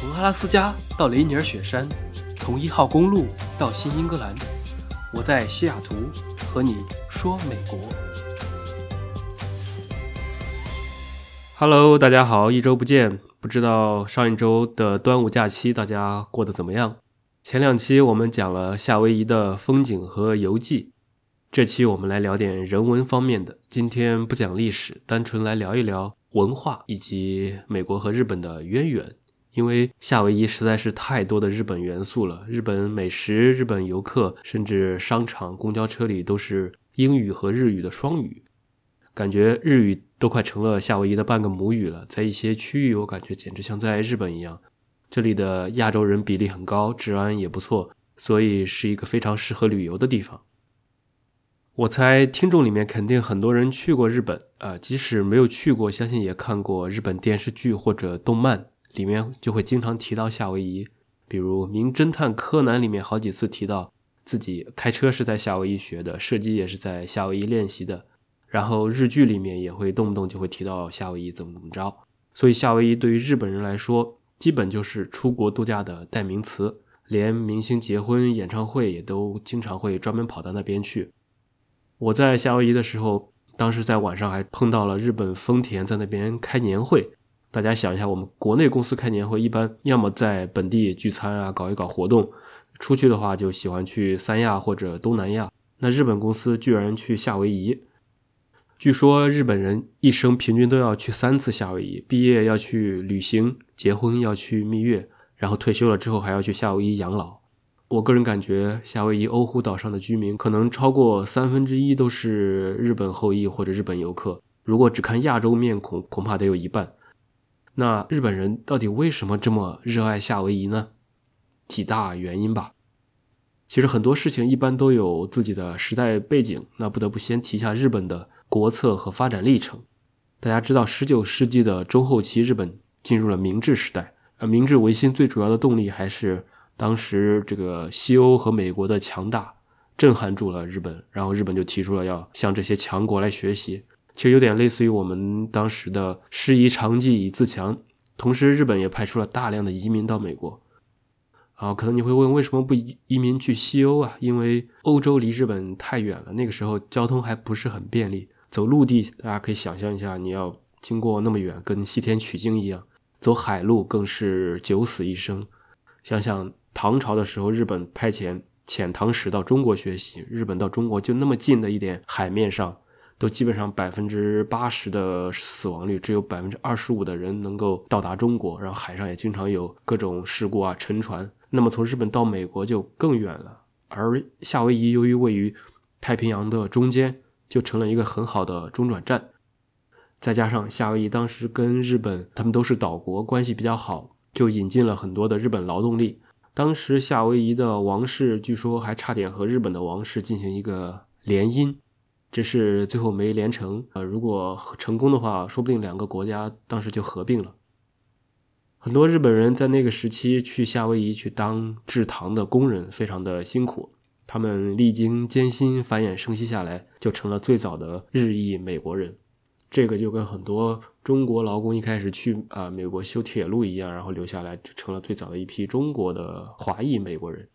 从阿拉斯加到雷尼尔雪山，从一号公路到新英格兰，我在西雅图和你说美国。Hello，大家好，一周不见，不知道上一周的端午假期大家过得怎么样？前两期我们讲了夏威夷的风景和游记，这期我们来聊点人文方面的。今天不讲历史，单纯来聊一聊文化以及美国和日本的渊源。因为夏威夷实在是太多的日本元素了，日本美食、日本游客，甚至商场、公交车里都是英语和日语的双语，感觉日语都快成了夏威夷的半个母语了。在一些区域，我感觉简直像在日本一样。这里的亚洲人比例很高，治安也不错，所以是一个非常适合旅游的地方。我猜听众里面肯定很多人去过日本啊，即使没有去过，相信也看过日本电视剧或者动漫。里面就会经常提到夏威夷，比如《名侦探柯南》里面好几次提到自己开车是在夏威夷学的，射击也是在夏威夷练习的。然后日剧里面也会动不动就会提到夏威夷怎么怎么着。所以夏威夷对于日本人来说，基本就是出国度假的代名词，连明星结婚、演唱会也都经常会专门跑到那边去。我在夏威夷的时候，当时在晚上还碰到了日本丰田在那边开年会。大家想一下，我们国内公司开年会，一般要么在本地聚餐啊，搞一搞活动；出去的话，就喜欢去三亚或者东南亚。那日本公司居然去夏威夷，据说日本人一生平均都要去三次夏威夷：毕业要去旅行，结婚要去蜜月，然后退休了之后还要去夏威夷养老。我个人感觉，夏威夷欧胡岛上的居民可能超过三分之一都是日本后裔或者日本游客。如果只看亚洲面孔，恐怕得有一半。那日本人到底为什么这么热爱夏威夷呢？几大原因吧。其实很多事情一般都有自己的时代背景。那不得不先提一下日本的国策和发展历程。大家知道，十九世纪的中后期，日本进入了明治时代。而明治维新最主要的动力还是当时这个西欧和美国的强大，震撼住了日本。然后日本就提出了要向这些强国来学习。其实有点类似于我们当时的师夷长技以自强，同时日本也派出了大量的移民到美国。啊，可能你会问，为什么不移移民去西欧啊？因为欧洲离日本太远了，那个时候交通还不是很便利。走陆地，大家可以想象一下，你要经过那么远，跟西天取经一样；走海路更是九死一生。想想唐朝的时候，日本派遣遣唐使到中国学习，日本到中国就那么近的一点海面上。都基本上百分之八十的死亡率，只有百分之二十五的人能够到达中国，然后海上也经常有各种事故啊，沉船。那么从日本到美国就更远了，而夏威夷由于位于太平洋的中间，就成了一个很好的中转站。再加上夏威夷当时跟日本他们都是岛国，关系比较好，就引进了很多的日本劳动力。当时夏威夷的王室据说还差点和日本的王室进行一个联姻。只是最后没连成啊！如果成功的话，说不定两个国家当时就合并了。很多日本人在那个时期去夏威夷去当制糖的工人，非常的辛苦。他们历经艰辛，繁衍生息下来，就成了最早的日裔美国人。这个就跟很多中国劳工一开始去啊美国修铁路一样，然后留下来，就成了最早的一批中国的华裔美国人。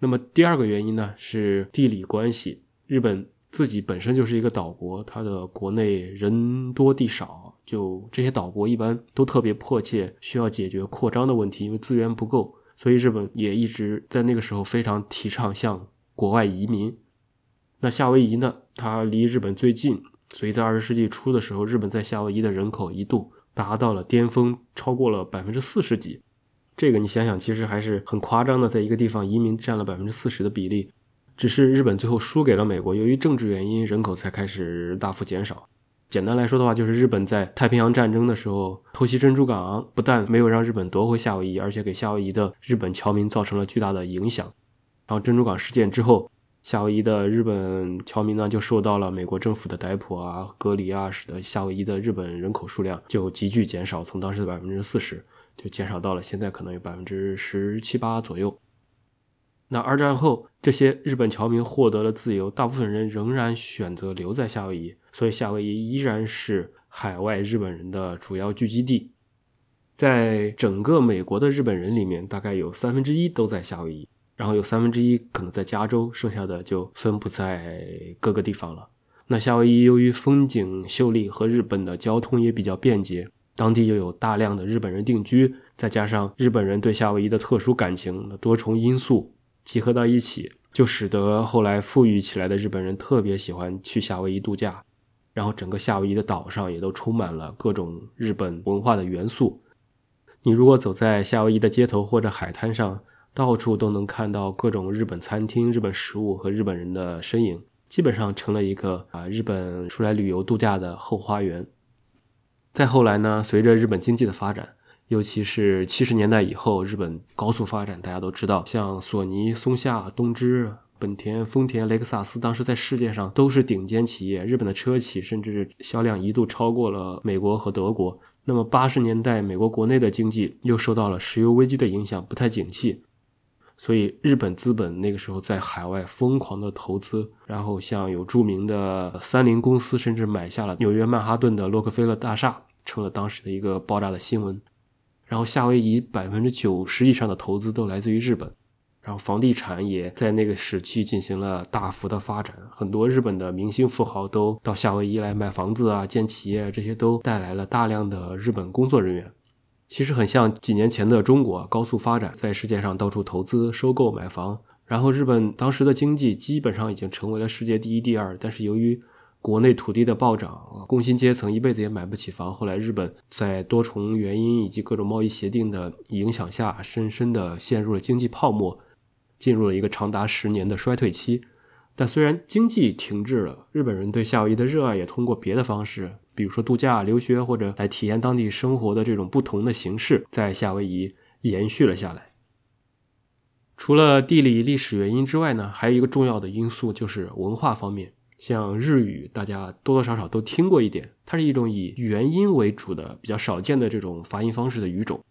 那么第二个原因呢，是地理关系，日本。自己本身就是一个岛国，它的国内人多地少，就这些岛国一般都特别迫切需要解决扩张的问题，因为资源不够，所以日本也一直在那个时候非常提倡向国外移民。那夏威夷呢？它离日本最近，所以在二十世纪初的时候，日本在夏威夷的人口一度达到了巅峰，超过了百分之四十几。这个你想想，其实还是很夸张的，在一个地方移民占了百分之四十的比例。只是日本最后输给了美国，由于政治原因，人口才开始大幅减少。简单来说的话，就是日本在太平洋战争的时候偷袭珍珠港，不但没有让日本夺回夏威夷，而且给夏威夷的日本侨民造成了巨大的影响。然后珍珠港事件之后，夏威夷的日本侨民呢就受到了美国政府的逮捕啊、隔离啊，使得夏威夷的日本人口数量就急剧减少，从当时的百分之四十就减少到了现在可能有百分之十七八左右。那二战后，这些日本侨民获得了自由，大部分人仍然选择留在夏威夷，所以夏威夷依然是海外日本人的主要聚集地。在整个美国的日本人里面，大概有三分之一都在夏威夷，然后有三分之一可能在加州，剩下的就分布在各个地方了。那夏威夷由于风景秀丽和日本的交通也比较便捷，当地又有大量的日本人定居，再加上日本人对夏威夷的特殊感情，多重因素集合到一起，就使得后来富裕起来的日本人特别喜欢去夏威夷度假。然后整个夏威夷的岛上也都充满了各种日本文化的元素。你如果走在夏威夷的街头或者海滩上，到处都能看到各种日本餐厅、日本食物和日本人的身影。基本上成了一个啊日本出来旅游度假的后花园。再后来呢，随着日本经济的发展，尤其是七十年代以后，日本高速发展，大家都知道，像索尼、松下、东芝、本田、丰田、雷克萨斯，当时在世界上都是顶尖企业。日本的车企甚至销量一度超过了美国和德国。那么八十年代，美国国内的经济又受到了石油危机的影响，不太景气。所以，日本资本那个时候在海外疯狂的投资，然后像有著名的三菱公司，甚至买下了纽约曼哈顿的洛克菲勒大厦，成了当时的一个爆炸的新闻。然后，夏威夷百分之九十以上的投资都来自于日本，然后房地产也在那个时期进行了大幅的发展，很多日本的明星富豪都到夏威夷来买房子啊、建企业，这些都带来了大量的日本工作人员。其实很像几年前的中国高速发展，在世界上到处投资、收购、买房。然后日本当时的经济基本上已经成为了世界第一、第二。但是由于国内土地的暴涨，工薪阶层一辈子也买不起房。后来日本在多重原因以及各种贸易协定的影响下，深深的陷入了经济泡沫，进入了一个长达十年的衰退期。但虽然经济停滞了，日本人对夏威夷的热爱也通过别的方式。比如说度假、留学或者来体验当地生活的这种不同的形式，在夏威夷延续了下来。除了地理历史原因之外呢，还有一个重要的因素就是文化方面。像日语，大家多多少少都听过一点，它是一种以元音为主的、比较少见的这种发音方式的语种。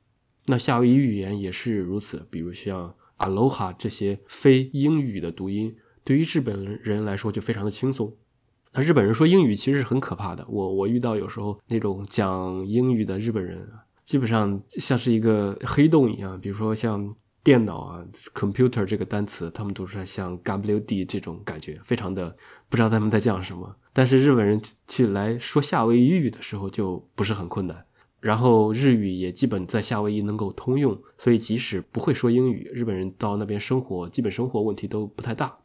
那夏威夷语言也是如此，比如像 aloha 这些非英语的读音，对于日本人来说就非常的轻松。那日本人说英语其实是很可怕的。我我遇到有时候那种讲英语的日本人，基本上像是一个黑洞一样。比如说像电脑啊，computer 这个单词，他们读出来像 WD 这种感觉，非常的不知道他们在讲什么。但是日本人去来说夏威夷语的时候就不是很困难。然后日语也基本在夏威夷能够通用，所以即使不会说英语，日本人到那边生活，基本生活问题都不太大。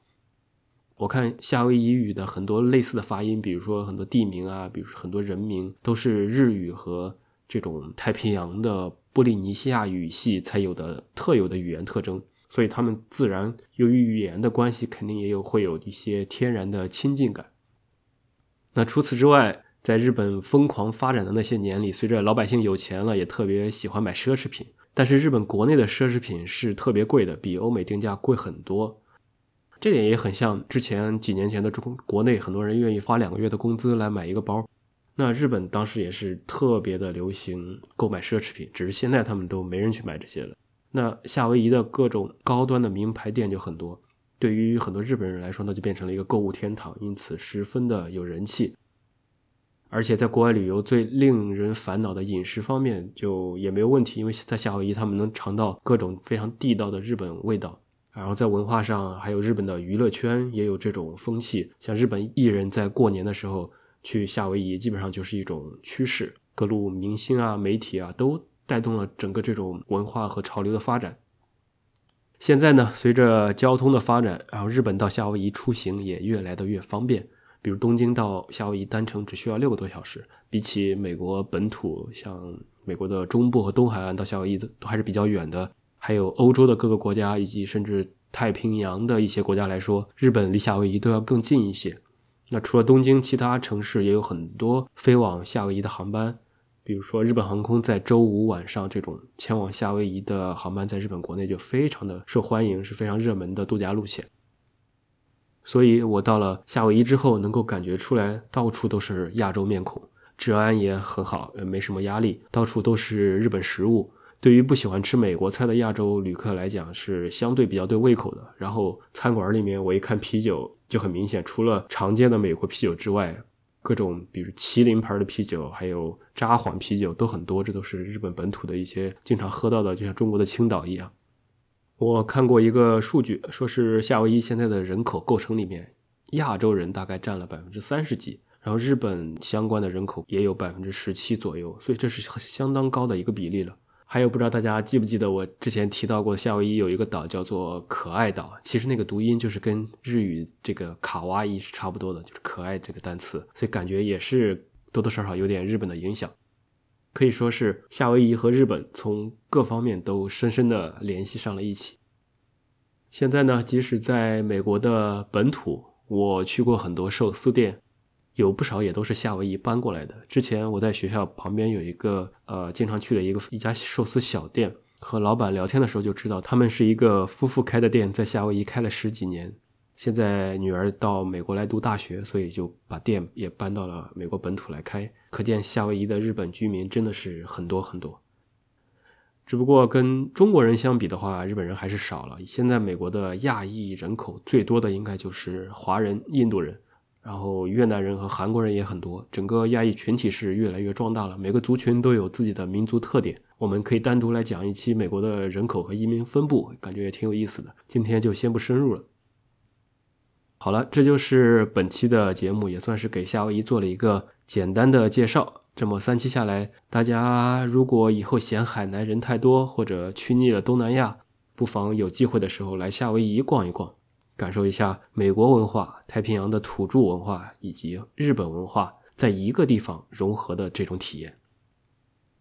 我看夏威夷语的很多类似的发音，比如说很多地名啊，比如说很多人名，都是日语和这种太平洋的波利尼西亚语系才有的特有的语言特征，所以他们自然由于语言的关系，肯定也有会有一些天然的亲近感。那除此之外，在日本疯狂发展的那些年里，随着老百姓有钱了，也特别喜欢买奢侈品，但是日本国内的奢侈品是特别贵的，比欧美定价贵很多。这点也很像之前几年前的中国内很多人愿意花两个月的工资来买一个包，那日本当时也是特别的流行购买奢侈品，只是现在他们都没人去买这些了。那夏威夷的各种高端的名牌店就很多，对于很多日本人来说，那就变成了一个购物天堂，因此十分的有人气。而且在国外旅游最令人烦恼的饮食方面就也没有问题，因为在夏威夷他们能尝到各种非常地道的日本味道。然后在文化上，还有日本的娱乐圈也有这种风气，像日本艺人在过年的时候去夏威夷，基本上就是一种趋势。各路明星啊、媒体啊，都带动了整个这种文化和潮流的发展。现在呢，随着交通的发展，然后日本到夏威夷出行也越来的越方便。比如东京到夏威夷单程只需要六个多小时，比起美国本土，像美国的中部和东海岸到夏威夷都还是比较远的。还有欧洲的各个国家，以及甚至太平洋的一些国家来说，日本离夏威夷都要更近一些。那除了东京，其他城市也有很多飞往夏威夷的航班。比如说，日本航空在周五晚上这种前往夏威夷的航班，在日本国内就非常的受欢迎，是非常热门的度假路线。所以我到了夏威夷之后，能够感觉出来，到处都是亚洲面孔，治安也很好，也没什么压力，到处都是日本食物。对于不喜欢吃美国菜的亚洲旅客来讲，是相对比较对胃口的。然后餐馆里面，我一看啤酒就很明显，除了常见的美国啤酒之外，各种比如麒麟牌的啤酒，还有札幌啤酒都很多，这都是日本本土的一些经常喝到的，就像中国的青岛一样。我看过一个数据，说是夏威夷现在的人口构成里面，亚洲人大概占了百分之三十几，然后日本相关的人口也有百分之十七左右，所以这是相当高的一个比例了。还有不知道大家记不记得我之前提到过，夏威夷有一个岛叫做可爱岛，其实那个读音就是跟日语这个卡哇伊是差不多的，就是可爱这个单词，所以感觉也是多多少少有点日本的影响，可以说是夏威夷和日本从各方面都深深的联系上了一起。现在呢，即使在美国的本土，我去过很多寿司店。有不少也都是夏威夷搬过来的。之前我在学校旁边有一个呃经常去的一个一家寿司小店，和老板聊天的时候就知道，他们是一个夫妇开的店，在夏威夷开了十几年。现在女儿到美国来读大学，所以就把店也搬到了美国本土来开。可见夏威夷的日本居民真的是很多很多。只不过跟中国人相比的话，日本人还是少了。现在美国的亚裔人口最多的应该就是华人、印度人。然后越南人和韩国人也很多，整个亚裔群体是越来越壮大了。每个族群都有自己的民族特点，我们可以单独来讲一期美国的人口和移民分布，感觉也挺有意思的。今天就先不深入了。好了，这就是本期的节目，也算是给夏威夷做了一个简单的介绍。这么三期下来，大家如果以后嫌海南人太多，或者去腻了东南亚，不妨有机会的时候来夏威夷逛一逛。感受一下美国文化、太平洋的土著文化以及日本文化在一个地方融合的这种体验。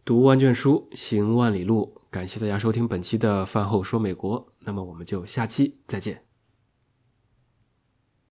读万卷书，行万里路。感谢大家收听本期的饭后说美国，那么我们就下期再见。